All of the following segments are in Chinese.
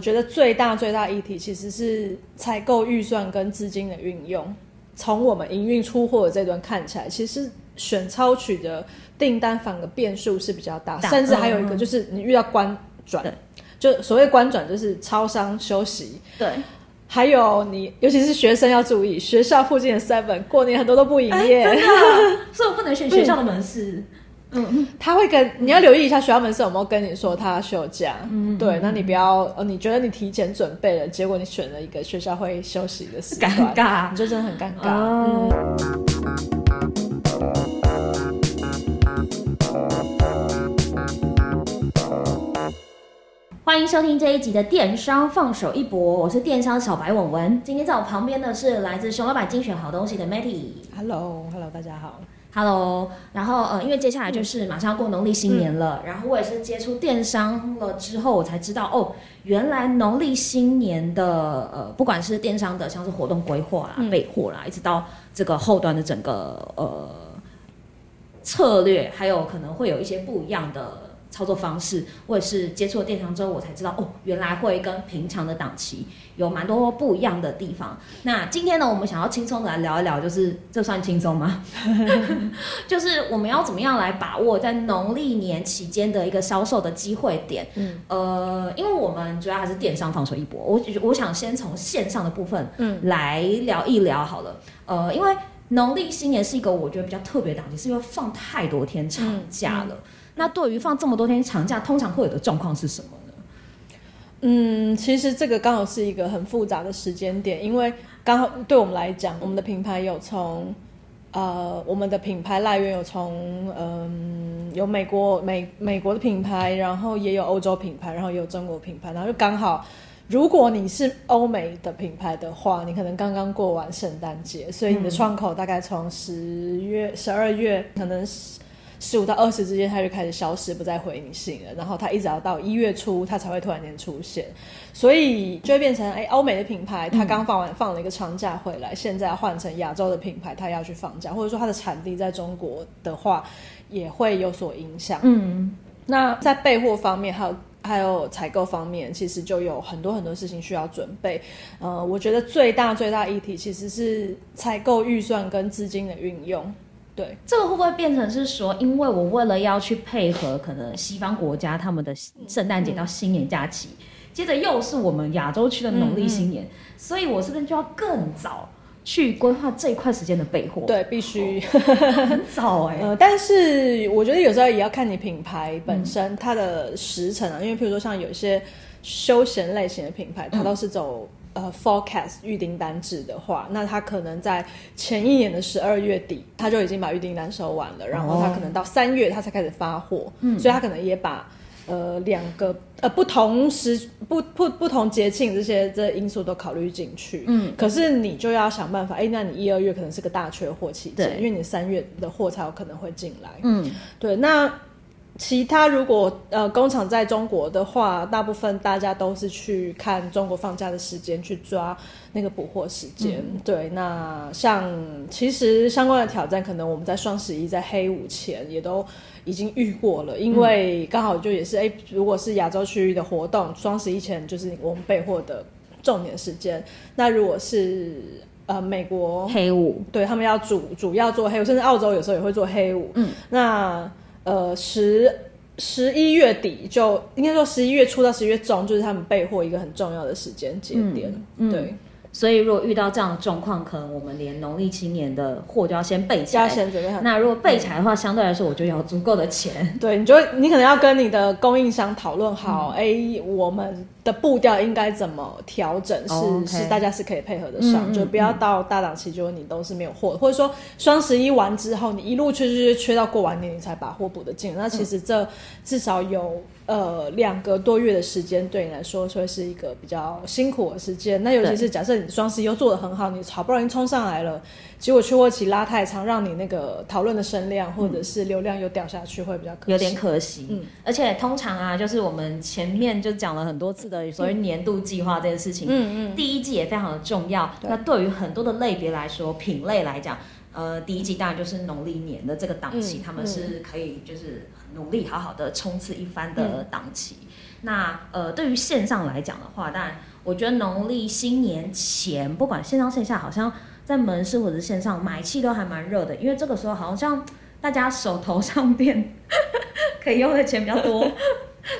我觉得最大最大议题其实是采购预算跟资金的运用。从我们营运出货的这段看起来，其实选超取的订单反而变数是比较大，大甚至还有一个就是你遇到关转，嗯、就所谓关转就是超商休息。对，还有你尤其是学生要注意，学校附近的 Seven 过年很多都不营业，真的，所以我不能选学校的门市。嗯 嗯，他会跟你要留意一下学校门市有没有跟你说他休假。嗯，对，那你不要，呃，你觉得你提前准备了，结果你选了一个学校会休息的时间，尴尬，你就真的很尴尬。哦、嗯。欢迎收听这一集的电商放手一搏，我是电商小白文文。今天在我旁边的是来自熊老板精选好东西的 Matty。Hello，Hello，大家好。Hello，然后呃，因为接下来就是马上要过农历新年了，嗯、然后我也是接触电商了之后，我才知道哦，原来农历新年的呃，不管是电商的像是活动规划啦、嗯、备货啦，一直到这个后端的整个呃策略，还有可能会有一些不一样的。操作方式，或者是接触了电商之后，我才知道哦，原来会跟平常的档期有蛮多不一样的地方。那今天呢，我们想要轻松的来聊一聊，就是这算轻松吗？就是我们要怎么样来把握在农历年期间的一个销售的机会点？嗯，呃，因为我们主要还是电商放手一搏，我我想先从线上的部分，嗯，来聊一聊好了。嗯、呃，因为农历新年是一个我觉得比较特别的档期，是因为放太多天长假了。嗯嗯那对于放这么多天长假，通常会有的状况是什么呢？嗯，其实这个刚好是一个很复杂的时间点，因为刚好对我们来讲，我们的品牌有从呃，我们的品牌来源有从嗯、呃，有美国美美国的品牌，然后也有欧洲品牌，然后也有中国品牌，然后就刚好，如果你是欧美的品牌的话，你可能刚刚过完圣诞节，所以你的窗口大概从十月、十二月可能是。十五到二十之间，他就开始消失，不再回你信了。然后他一直要到一月初，他才会突然间出现，所以就会变成，哎，欧美的品牌他刚放完放了一个长假回来，嗯、现在换成亚洲的品牌，他要去放假，或者说它的产地在中国的话，也会有所影响。嗯，那在备货方面，还有还有采购方面，其实就有很多很多事情需要准备。呃，我觉得最大最大议题其实是采购预算跟资金的运用。对，这个会不会变成是说，因为我为了要去配合可能西方国家他们的圣诞节到新年假期，嗯、接着又是我们亚洲区的农历新年，嗯嗯，所以我是不是就要更早去规划这一块时间的备货？对，必须、哦、很早哎、欸 呃。但是我觉得有时候也要看你品牌本身它的时程啊，嗯、因为譬如说像有一些休闲类型的品牌，它都是走。呃，forecast 预订单制的话，那他可能在前一年的十二月底，他就已经把预订单收完了，然后他可能到三月他才开始发货，嗯，所以他可能也把呃两个呃不同时不不不同节庆这些这些因素都考虑进去，嗯，可是你就要想办法，哎，那你一二月可能是个大缺货期间，因为你三月的货才有可能会进来，嗯，对，那。其他如果呃工厂在中国的话，大部分大家都是去看中国放假的时间去抓那个补货时间。嗯、对，那像其实相关的挑战，可能我们在双十一在黑五前也都已经遇过了，因为刚好就也是哎、欸，如果是亚洲区域的活动，双十一前就是我们备货的重点时间。那如果是呃美国黑五，对他们要主主要做黑五，甚至澳洲有时候也会做黑五。嗯，那。呃，十十一月底就应该说十一月初到十一月中，就是他们备货一个很重要的时间节点。嗯，对。所以如果遇到这样的状况，可能我们连农历新年的货就要先备起来。先准备。那如果备起来的话，相对来说我就有足够的钱。对，你就你可能要跟你的供应商讨论好，哎、我们。的步调应该怎么调整？是、oh, okay. 是大家是可以配合得上，嗯、就不要到大档期就你都是没有货，嗯、或者说双十一完之后你一路缺缺缺缺到过完年你才把货补得进。那其实这至少有呃两个多月的时间对你来说会是一个比较辛苦的时间。那尤其是假设你双十一又做的很好，你好不容易冲上来了。结果缺货期拉太长，让你那个讨论的声量或者是流量又掉下去，会比较可惜。有点可惜。嗯，而且通常啊，就是我们前面就讲了很多次的所谓年度计划这件事情。嗯嗯。第一季也非常的重要。那对于很多的类别来说，品类来讲，呃，第一季当然就是农历年的这个档期，他们是可以就是努力好好的冲刺一番的档期。那呃，对于线上来讲的话，当然我觉得农历新年前，不管线上线下，好像在门市或者是线上买气都还蛮热的，因为这个时候好像大家手头上边 可以用的钱比较多。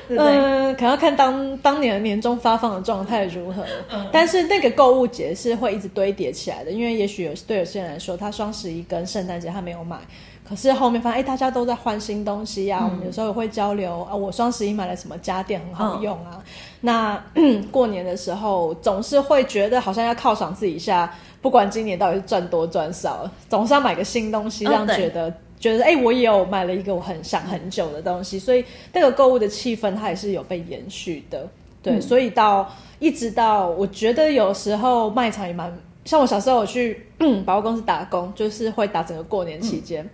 嗯、呃，可能要看当当年的年终发放的状态如何。嗯、但是那个购物节是会一直堆叠起来的，因为也许有对有些人来说，他双十一跟圣诞节他没有买，可是后面发现哎，大家都在换新东西呀、啊。嗯、我们有时候也会交流啊，我双十一买了什么家电很好用啊。嗯、那 过年的时候总是会觉得好像要犒赏自己一下，不管今年到底是赚多赚少，总是要买个新东西，让觉得。觉得哎，我也有买了一个我很想很久的东西，所以那个购物的气氛它也是有被延续的。对，嗯、所以到一直到我觉得有时候卖场也蛮像我小时候我去百货公司打工，就是会打整个过年期间。嗯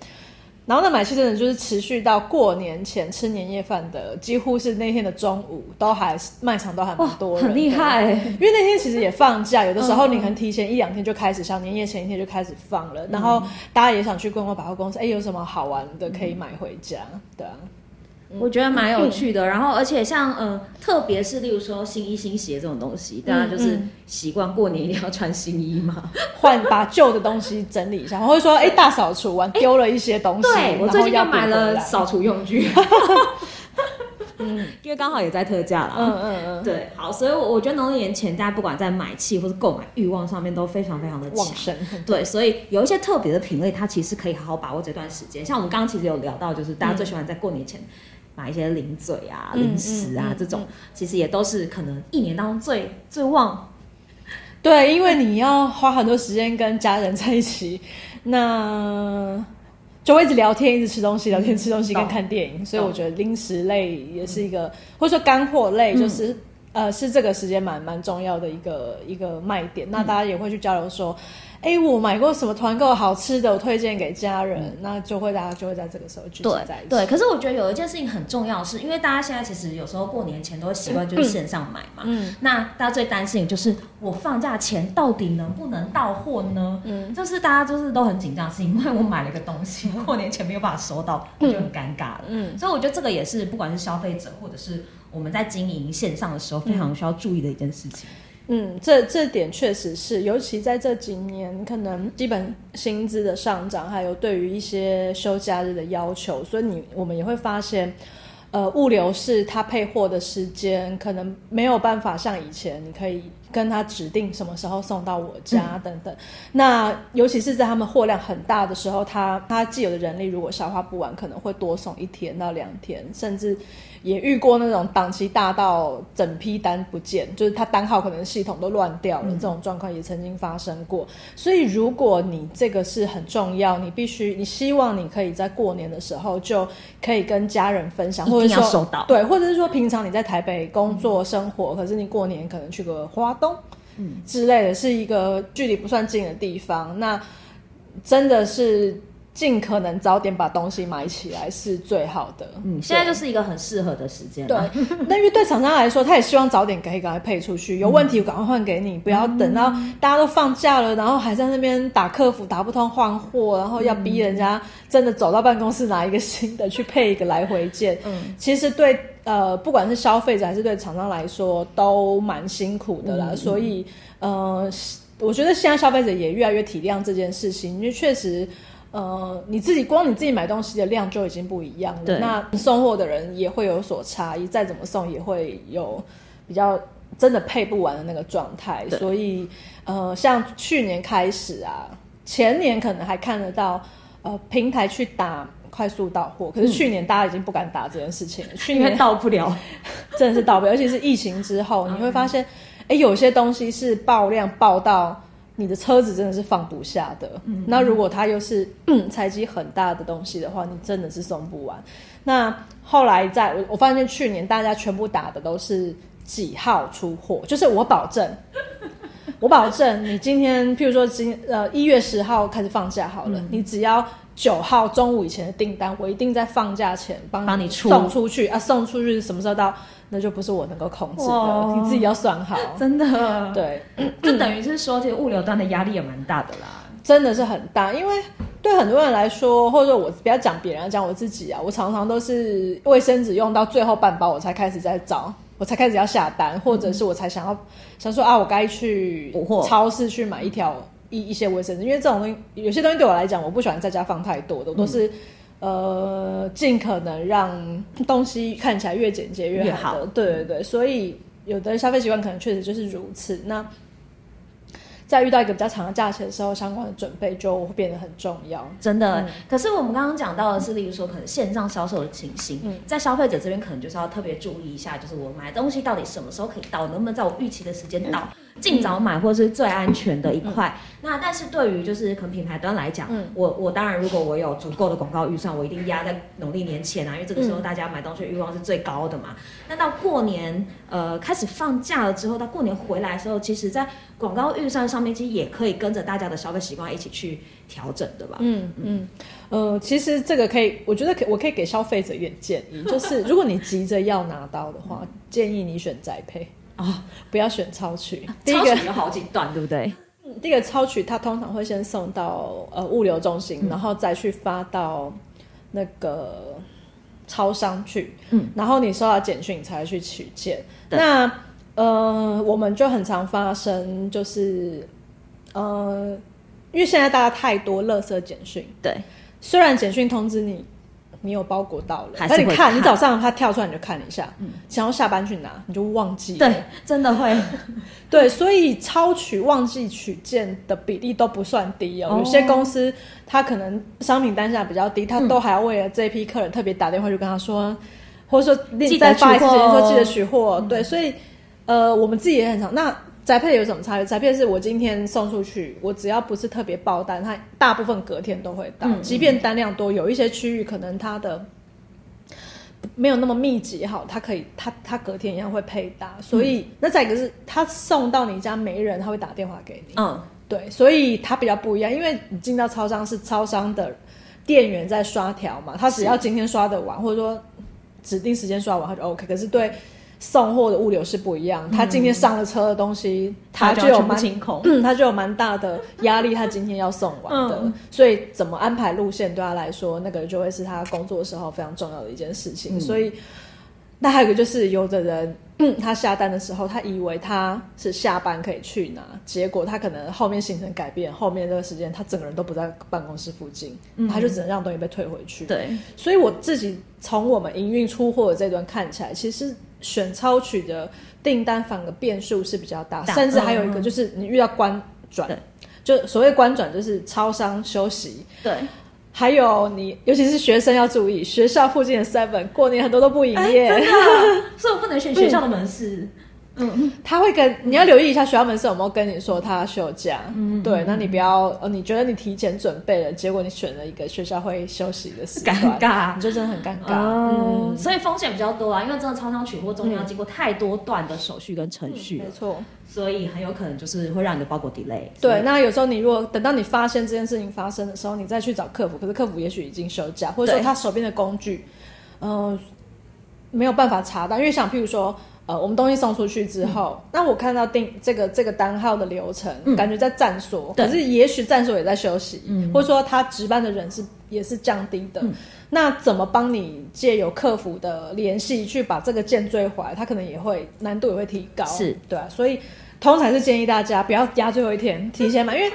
然后那买气真的就是持续到过年前吃年夜饭的，几乎是那天的中午都还卖场都还蛮多人，很厉害。因为那天其实也放假，有的时候你可能提前一两天就开始，像年夜前一天就开始放了。然后大家也想去逛逛百货公司，哎，有什么好玩的可以买回家？对啊。我觉得蛮有趣的，然后而且像呃，特别是例如说新衣新鞋这种东西，大家就是习惯过年一定要穿新衣嘛，换把旧的东西整理一下，或者说 哎大扫除完丢了一些东西，对，我最近又买了扫除用具，嗯，因为刚好也在特价啦，嗯嗯嗯，对，好，所以我觉得农历年前大家不管在买气或是购买欲望上面都非常非常的旺盛，对，所以有一些特别的品类，它其实可以好好把握这段时间，像我们刚刚其实有聊到，就是大家最喜欢在过年前。买一些零嘴啊、零食啊，这种其实也都是可能一年当中最最旺。对，因为你要花很多时间跟家人在一起，那就会一直聊天，一直吃东西，聊天吃东西跟看电影。所以我觉得零食类也是一个，或者说干货类，就是呃，是这个时间蛮蛮重要的一个一个卖点。那大家也会去交流说。哎，我买过什么团购好吃的，我推荐给家人，嗯、那就会大家就会在这个时候聚集在一起。对，对，可是我觉得有一件事情很重要是，是因为大家现在其实有时候过年前都会习惯就是线上买嘛。嗯。那大家最担心的就是我放假前到底能不能到货呢？嗯。就是大家就是都很紧张，是因为我买了一个东西，过年前没有办法收到，那就很尴尬了。嗯。所以我觉得这个也是不管是消费者或者是我们在经营线上的时候，非常需要注意的一件事情。嗯，这这点确实是，尤其在这几年，可能基本薪资的上涨，还有对于一些休假日的要求，所以你我们也会发现，呃，物流是他配货的时间，可能没有办法像以前，你可以跟他指定什么时候送到我家等等。嗯、那尤其是在他们货量很大的时候，他他既有的人力如果消化不完，可能会多送一天到两天，甚至。也遇过那种档期大到整批单不见，就是他单号可能系统都乱掉了，嗯、这种状况也曾经发生过。所以如果你这个是很重要，你必须，你希望你可以在过年的时候就可以跟家人分享，或者说收到，对，或者是说平常你在台北工作生活，嗯、可是你过年可能去个花东，嗯之类的，是一个距离不算近的地方，那真的是。尽可能早点把东西买起来是最好的。嗯，现在就是一个很适合的时间。对，那因为对厂商来说，他也希望早点可以赶快配出去，有问题我赶快换给你，不要等到大家都放假了，然后还在那边打客服打不通换货，然后要逼人家真的走到办公室拿一个新的去配一个来回件。嗯，其实对呃，不管是消费者还是对厂商来说，都蛮辛苦的啦。所以呃，我觉得现在消费者也越来越体谅这件事情，因为确实。呃，你自己光你自己买东西的量就已经不一样了，那送货的人也会有所差异，再怎么送也会有比较真的配不完的那个状态。所以，呃，像去年开始啊，前年可能还看得到，呃，平台去打快速到货，可是去年大家已经不敢打这件事情了，嗯、去年到不了，真的是到不了，尤其是疫情之后，你会发现，哎、欸，有些东西是爆量爆到。你的车子真的是放不下的。嗯、那如果它又是体积很大的东西的话，你真的是送不完。那后来在我我发现去年大家全部打的都是几号出货，就是我保证，我保证你今天譬如说今呃一月十号开始放假好了，嗯、你只要九号中午以前的订单，我一定在放假前帮你送出去啊，送出去什么时候到？那就不是我能够控制的，你自己要算好。真的，对，就等于是说，这个物流端的压力也蛮大的啦。真的是很大，因为对很多人来说，或者说我不要讲别人，讲我自己啊，我常常都是卫生纸用到最后半包，我才开始在找我才开始要下单，或者是我才想要、嗯、想说啊，我该去超市去买一条一一些卫生纸，因为这种东西有些东西对我来讲，我不喜欢在家放太多的，我都是、嗯、呃尽可能让东西看起来越简洁越好的。好对对对，所以有的消费习惯可能确实就是如此。那在遇到一个比较长的假期的时候，相关的准备就会变得很重要。真的，嗯、可是我们刚刚讲到的是，例如说可能线上销售的情形，嗯、在消费者这边可能就是要特别注意一下，就是我买东西到底什么时候可以到，能不能在我预期的时间到。嗯尽早买，或是最安全的一块。嗯、那但是对于就是可能品牌端来讲，嗯、我我当然如果我有足够的广告预算，我一定压在农历年前啊，因为这个时候大家买东西的欲望是最高的嘛。嗯、那到过年呃开始放假了之后，到过年回来的时候，其实在广告预算上面，其实也可以跟着大家的消费习惯一起去调整的吧。嗯嗯呃，其实这个可以，我觉得可我可以给消费者一点建议，就是如果你急着要拿到的话，建议你选宅配。啊、哦，不要选超取。第一个有好几段，对不对？第一个超取，它通常会先送到呃物流中心，嗯、然后再去发到那个超商去。嗯，然后你收到简讯，你才会去取件。那呃，我们就很常发生，就是呃，因为现在大家太多垃圾简讯。对，虽然简讯通知你。你有包裹到了，那你看，你早上他跳出来你就看一下，嗯，想要下班去拿你就忘记了，对，真的会，对，所以超取忘记取件的比例都不算低哦。有些公司他可能商品单价比较低，他都还要为了这批客人特别打电话去跟他说，或者说你再发一次简讯说记得取货，对，所以呃，我们自己也很常那。宅配有什么差别？宅配是我今天送出去，我只要不是特别爆单，它大部分隔天都会到。嗯、即便单量多，有一些区域可能它的没有那么密集，好，它可以，它它隔天一样会配搭。所以，嗯、那再一个是，它送到你家没人，他会打电话给你。嗯，对，所以它比较不一样，因为你进到超商是超商的店员在刷条嘛，他只要今天刷的完，或者说指定时间刷完，他就 OK。可是对。送货的物流是不一样，他今天上了车的东西，他、嗯、就有蛮，嗯，他就有蛮大的 压力，他今天要送完的，嗯、所以怎么安排路线对他来说，那个就会是他工作的时候非常重要的一件事情。嗯、所以，那还有一个就是，有的人、嗯、他下单的时候，他以为他是下班可以去拿，结果他可能后面行程改变，后面这个时间他整个人都不在办公室附近，嗯、他就只能让东西被退回去。对，所以我自己从我们营运出货的这段看起来，其实。选超取的订单反而变数是比较大，大甚至还有一个就是你遇到关转，对。就所谓关转就是超商休息，对，还有你尤其是学生要注意，学校附近的 Seven 过年很多都不营业，欸、真的，所以我不能选学校的门市。嗯 嗯，他会跟你要留意一下学校门市有没有跟你说他休假。嗯，对，那你不要呃，你觉得你提前准备了，结果你选了一个学校会休息的时段，尴尬，你就真的很尴尬。嗯，所以风险比较多啊，因为真的超商取货中间要经过太多段的手续跟程序，没错，所以很有可能就是会让你的包裹 delay。对，那有时候你如果等到你发现这件事情发生的时候，你再去找客服，可是客服也许已经休假，或者说他手边的工具，呃，没有办法查到，因为想譬如说。呃，我们东西送出去之后，嗯、那我看到订这个这个单号的流程，嗯、感觉在站所，可是也许站所也在休息，嗯、或者说他值班的人是也是降低的。嗯、那怎么帮你借由客服的联系去把这个件追回来？他可能也会难度也会提高，是对啊。所以通常是建议大家不要压最后一天，提前买，因为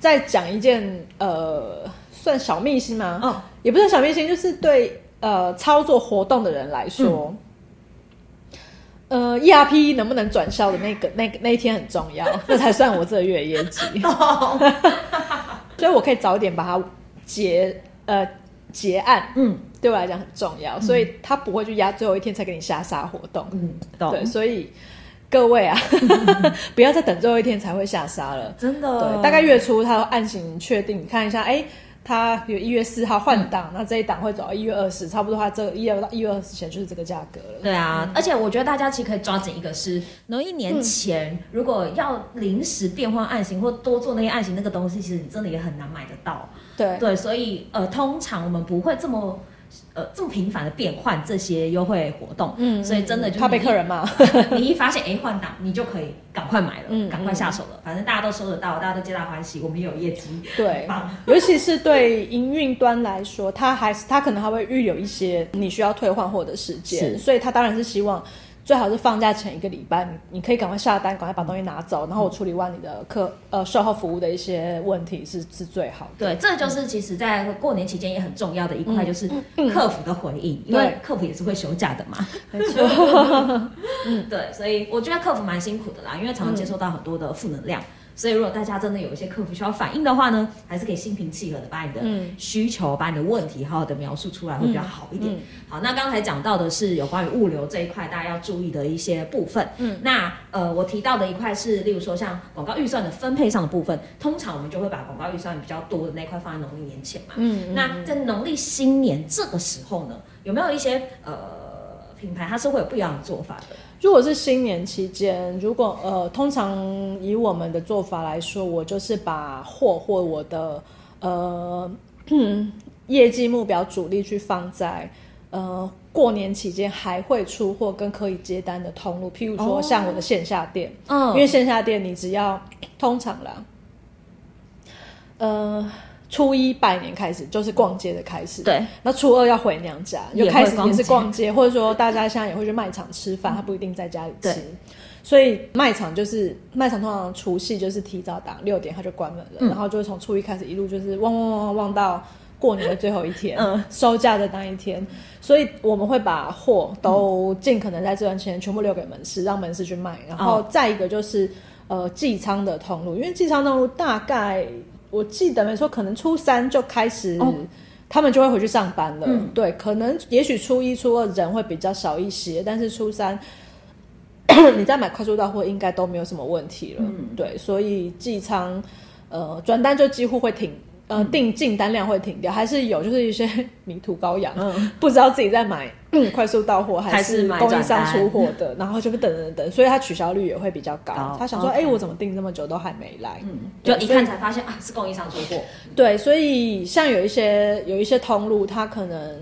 再讲一件呃，算小秘辛吗？哦，也不是小秘辛，就是对呃操作活动的人来说。嗯呃，ERP 能不能转销的那个、那个、那一天很重要，那才算我这个月业绩。所以我可以早点把它结呃结案，嗯，对我来讲很重要，嗯、所以他不会去压最后一天才给你下杀活动，嗯，对，所以各位啊，不要再等最后一天才会下杀了，真的，对，大概月初他案型确定，你看一下，哎、欸。他有一月四号换档，嗯、那这一档会走到一月二十，差不多。他这一月到一月二十前就是这个价格了。对啊，嗯、而且我觉得大家其实可以抓紧一个是，挪一年前、嗯、如果要临时变换案型或多做那些案型，那个东西其实你真的也很难买得到。对对，所以呃，通常我们不会这么。呃，这么频繁的变换这些优惠活动，嗯，所以真的就怕被客人骂。你一发现哎换档，你就可以赶快买了，嗯，赶快下手了。嗯、反正大家都收得到，大家都皆大欢喜，我们也有业绩。对，尤其是对营运端来说，他还是他可能还会预留一些你需要退换货的时间，是所以他当然是希望最好是放假前一个礼拜，你你可以赶快下单，赶快把东西拿走，然后我处理完你的客呃售后服务的一些问题是是最好的。对，这就是其实在过年期间也很重要的一块，就是客服的回应，嗯、因为客服也是会休假的嘛。没错。嗯，对，所以我觉得客服蛮辛苦的啦，因为常常接收到很多的负能量。所以，如果大家真的有一些客服需要反映的话呢，还是可以心平气和的把你的需求、嗯、把你的问题好好的描述出来，会比较好一点。嗯嗯、好，那刚才讲到的是有关于物流这一块大家要注意的一些部分。嗯，那呃，我提到的一块是，例如说像广告预算的分配上的部分，通常我们就会把广告预算比较多的那块放在农历年前嘛。嗯，嗯那在农历新年这个时候呢，有没有一些呃品牌它是会有不一样的做法的？如果是新年期间，如果呃，通常以我们的做法来说，我就是把货或我的呃 业绩目标主力去放在呃过年期间还会出货跟可以接单的通路，譬如说像我的线下店，嗯、哦，因为线下店你只要通常啦，呃。初一拜年开始就是逛街的开始，对。那初二要回娘家，就开始也是逛街，或者说大家现在也会去卖场吃饭，他不一定在家里吃。所以卖场就是卖场，通常除夕就是提早打六点他就关门了，然后就是从初一开始一路就是旺旺旺旺旺到过年的最后一天，收假的那一天。所以我们会把货都尽可能在这段时间全部留给门市，让门市去卖。然后再一个就是呃寄仓的通路，因为寄仓通路大概。我记得没错，可能初三就开始，哦、他们就会回去上班了。嗯、对，可能也许初一、初二人会比较少一些，但是初三 你再买快速到货应该都没有什么问题了。嗯、对，所以寄仓呃转单就几乎会停。呃，订进单量会停掉，还是有，就是一些 迷途羔羊，嗯、不知道自己在买、嗯、快速到货还是供应商出货的，然后就会等等等，所以他取消率也会比较高。高他想说，哎我怎么订这么久都还没来？嗯，就一看才发现啊，是供应商出货。对，所以像有一些有一些通路，它可能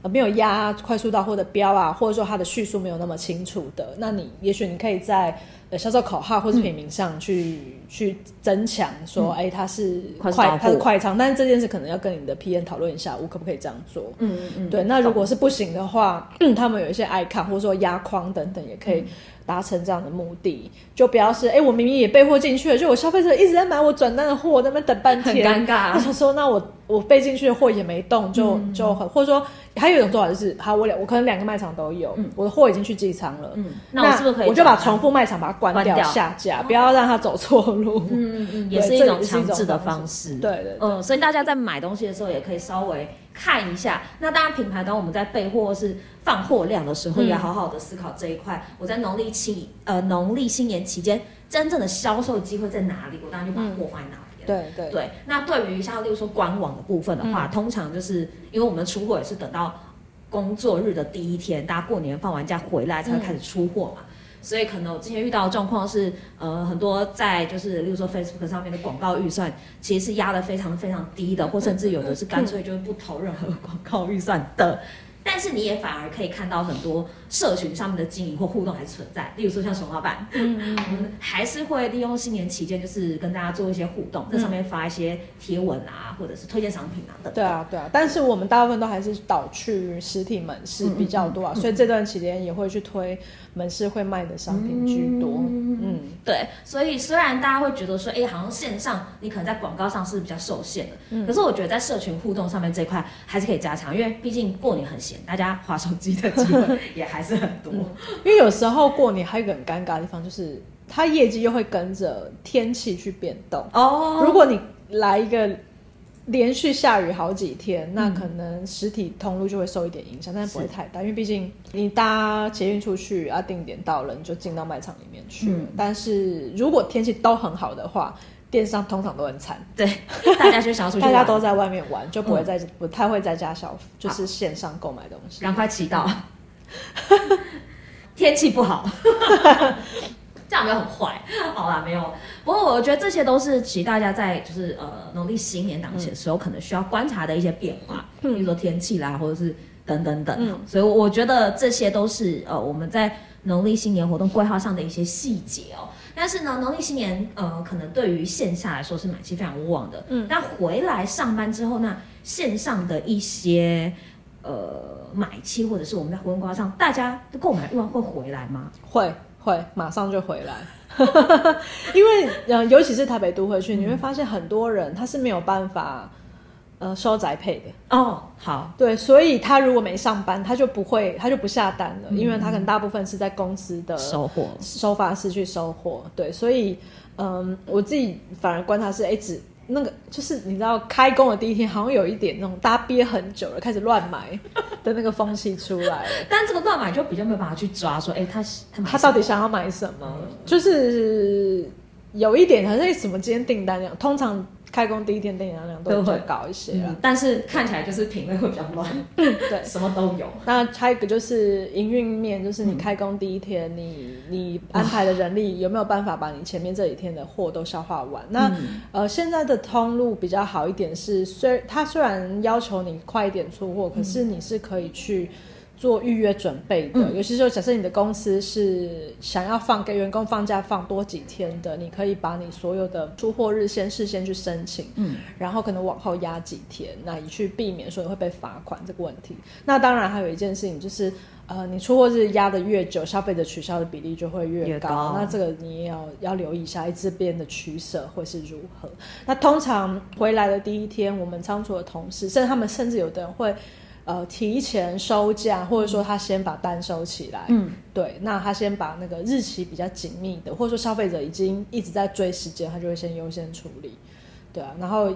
呃没有压快速到货的标啊，或者说它的叙述没有那么清楚的，那你也许你可以在。销售口号或是品名上去、嗯、去增强，说，哎、它是快，它是快仓，但是这件事可能要跟你的 P N 讨论一下，我可不可以这样做？嗯嗯嗯。对，那如果是不行的话，嗯、他们有一些 icon 或者说压框等等，也可以达成这样的目的，就不要是，哎、欸，我明明也备货进去了，就我消费者一直在买我转单的货，在那边等半天，很尴尬。他想说，那我我备进去的货也没动，就就很，或者说。还有一种做法就是，好，我两我可能两个卖场都有，嗯、我的货已经去寄仓了，嗯，那我是不是可以？我就把重复卖场把它关掉，下架，不要让它走错路。嗯嗯嗯，也是一种强制的方式。对，对对，嗯，所以大家在买东西的时候也可以稍微看一下。那当然，品牌当我们在备货或是放货量的时候，也要好好的思考这一块。嗯、我在农历期呃农历新年期间，真正的销售机会在哪里？我当然就把货放在哪里。嗯对对对，那对于像例如说官网的部分的话，嗯、通常就是因为我们出货也是等到工作日的第一天，大家过年放完假回来才会开始出货嘛，嗯、所以可能我之前遇到的状况是，呃，很多在就是例如说 Facebook 上面的广告预算其实是压得非常非常低的，或甚至有的是干脆就是不投任何广告预算的。但是你也反而可以看到很多社群上面的经营或互动还是存在，例如说像熊老板，嗯，我们还是会利用新年期间，就是跟大家做一些互动，在上面发一些贴文啊，或者是推荐商品啊等等。对啊，对啊。但是我们大部分都还是导去实体门市比较多啊，所以这段期间也会去推门市会卖的商品居多。嗯，对。所以虽然大家会觉得说，哎，好像线上你可能在广告上是比较受限的，嗯，可是我觉得在社群互动上面这一块还是可以加强，因为毕竟过年很闲。大家划手机的机会 也还是很多，嗯，因为有时候过年还有一个很尴尬的地方，就是它业绩又会跟着天气去变动哦。如果你来一个连续下雨好几天，那可能实体通路就会受一点影响，但是不会太大，因为毕竟你搭捷运出去啊，定点到了你就进到卖场里面去。嗯，但是如果天气都很好的话。电商通常都很惨，对，大家就想要出去，大家都在外面玩，就不会在、嗯、不太会在家消费，就是线上购买东西。赶快祈祷，天气不好，这样没有很坏。好啦，没有。不过我觉得这些都是其实大家在就是呃农历新年档期的时候可能需要观察的一些变化，嗯、比如说天气啦，或者是等等等。嗯、所以我觉得这些都是呃我们在农历新年活动规划上的一些细节哦。但是呢，农历新年，呃，可能对于线下来说是买气非常旺的。嗯，那回来上班之后，那线上的一些呃买气，或者是我们在活动挂上，大家的购买欲望会回来吗？会会，马上就回来。因为呃，尤其是台北都会区，你会发现很多人他是没有办法呃收宅配的哦。好，对，所以他如果没上班，他就不会，他就不下单了，嗯、因为他可能大部分是在公司的收货收发室去收货。对，所以嗯，我自己反而观察是，哎，只那个就是你知道开工的第一天，好像有一点那种大家憋很久了，开始乱买的那个风气出来。但这个乱买就比较没有办法去抓，说，哎，他他他到底想要买什么？嗯、就是有一点好像什么今天订单量，通常。开工第一天订单量都会高一些，嗯，但是看起来就是品类会比较乱，对，什么都有。那还有一个就是营运面，就是你开工第一天，嗯、你你安排的人力有没有办法把你前面这几天的货都消化完？那、嗯、呃，现在的通路比较好一点是，虽它虽然要求你快一点出货，可是你是可以去。做预约准备的，嗯、尤其是，假设你的公司是想要放给员工放假放多几天的，你可以把你所有的出货日先事先去申请，嗯，然后可能往后压几天，那以去避免说你会被罚款这个问题。那当然还有一件事情就是，呃，你出货日压的越久，消费者取消的比例就会越高。越高，那这个你也要要留意一下，这边的取舍会是如何。那通常回来的第一天，我们仓储的同事，甚至他们甚至有的人会。呃，提前收假，或者说他先把单收起来，嗯，对，那他先把那个日期比较紧密的，或者说消费者已经一直在追时间，他就会先优先处理，对啊，然后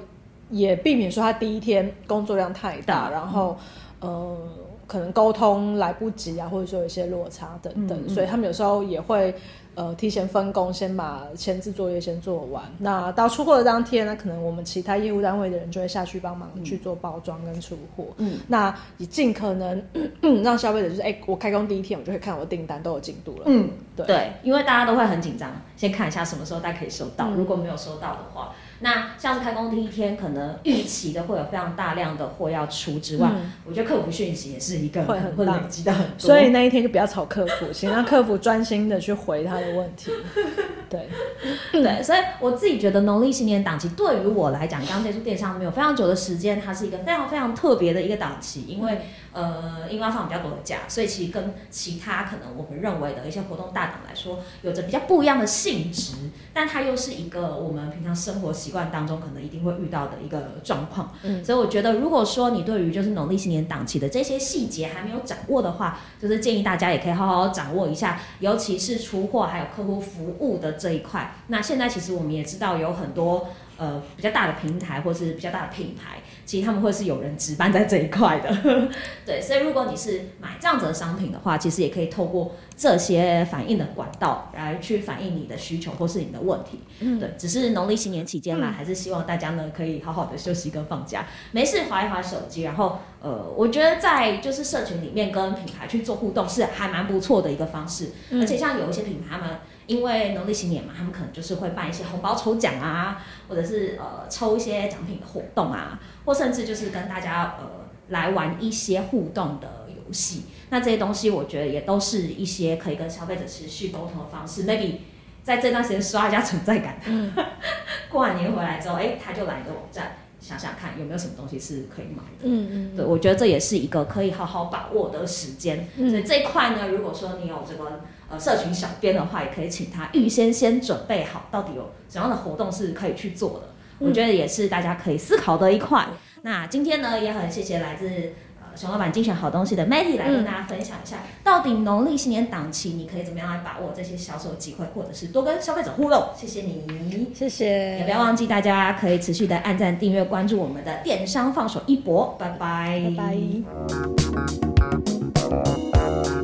也避免说他第一天工作量太大，然后，嗯、呃，可能沟通来不及啊，或者说有一些落差等等，嗯嗯，所以他们有时候也会。呃，提前分工，先把前置作业先做完。那到出货的当天呢，可能我们其他业务单位的人就会下去帮忙去做包装跟出货。嗯，那也尽可能 让消费者就是，哎、欸，我开工第一天，我就会看我的订单都有进度了。嗯，对，对，因为大家都会很紧张，先看一下什么时候大家可以收到。嗯、如果没有收到的话。那像开工第一天，可能预期的会有非常大量的货要出之外，嗯、我觉得客服讯息也是一个会很会累积的很多，所以那一天就不要吵客服，先让 客服专心的去回他的问题。对，对，所以我自己觉得农历新年档期对于我来讲，刚接触电商没有非常久的时间，它是一个非常非常特别的一个档期，因为。呃，因为要放比较多的假，所以其实跟其他可能我们认为的一些活动大档来说，有着比较不一样的性质。但它又是一个我们平常生活习惯当中可能一定会遇到的一个状况。嗯，所以我觉得，如果说你对于就是农历新年档期的这些细节还没有掌握的话，就是建议大家也可以好好掌握一下，尤其是出货还有客户服务的这一块。那现在其实我们也知道有很多。呃，比较大的平台或是比较大的品牌，其实他们会是有人值班在这一块的。对，所以如果你是买这样子的商品的话，其实也可以透过这些反映的管道来去反映你的需求或是你的问题。嗯，对，只是农历新年期间啦，嗯、还是希望大家呢可以好好的休息跟放假，没事划一划手机，然后呃，我觉得在就是社群里面跟品牌去做互动是还蛮不错的一个方式。嗯、而且像有一些品牌们。因为农历新年嘛，他们可能就是会办一些红包抽奖啊，或者是呃抽一些奖品的活动啊，或甚至就是跟大家呃来玩一些互动的游戏。那这些东西我觉得也都是一些可以跟消费者持续沟通的方式。Maybe 在这段时间刷一下存在感。嗯、过完年回来之后，哎，他就来你的网站想想看有没有什么东西是可以买的。嗯嗯。对，我觉得这也是一个可以好好把握的时间。嗯、所以这一块呢，如果说你有这个。呃，社群小编的话，也可以请他预先先准备好，到底有什么样的活动是可以去做的。嗯、我觉得也是大家可以思考的一块。那今天呢，也很谢谢来自呃熊老板精选好东西的 Matty 来跟大家分享一下，嗯、到底农历新年档期你可以怎么样来把握这些销售机会，或者是多跟消费者互动。谢谢你，谢谢。也不要忘记大家可以持续的按赞、订阅、关注我们的电商放手一搏。拜拜，拜拜。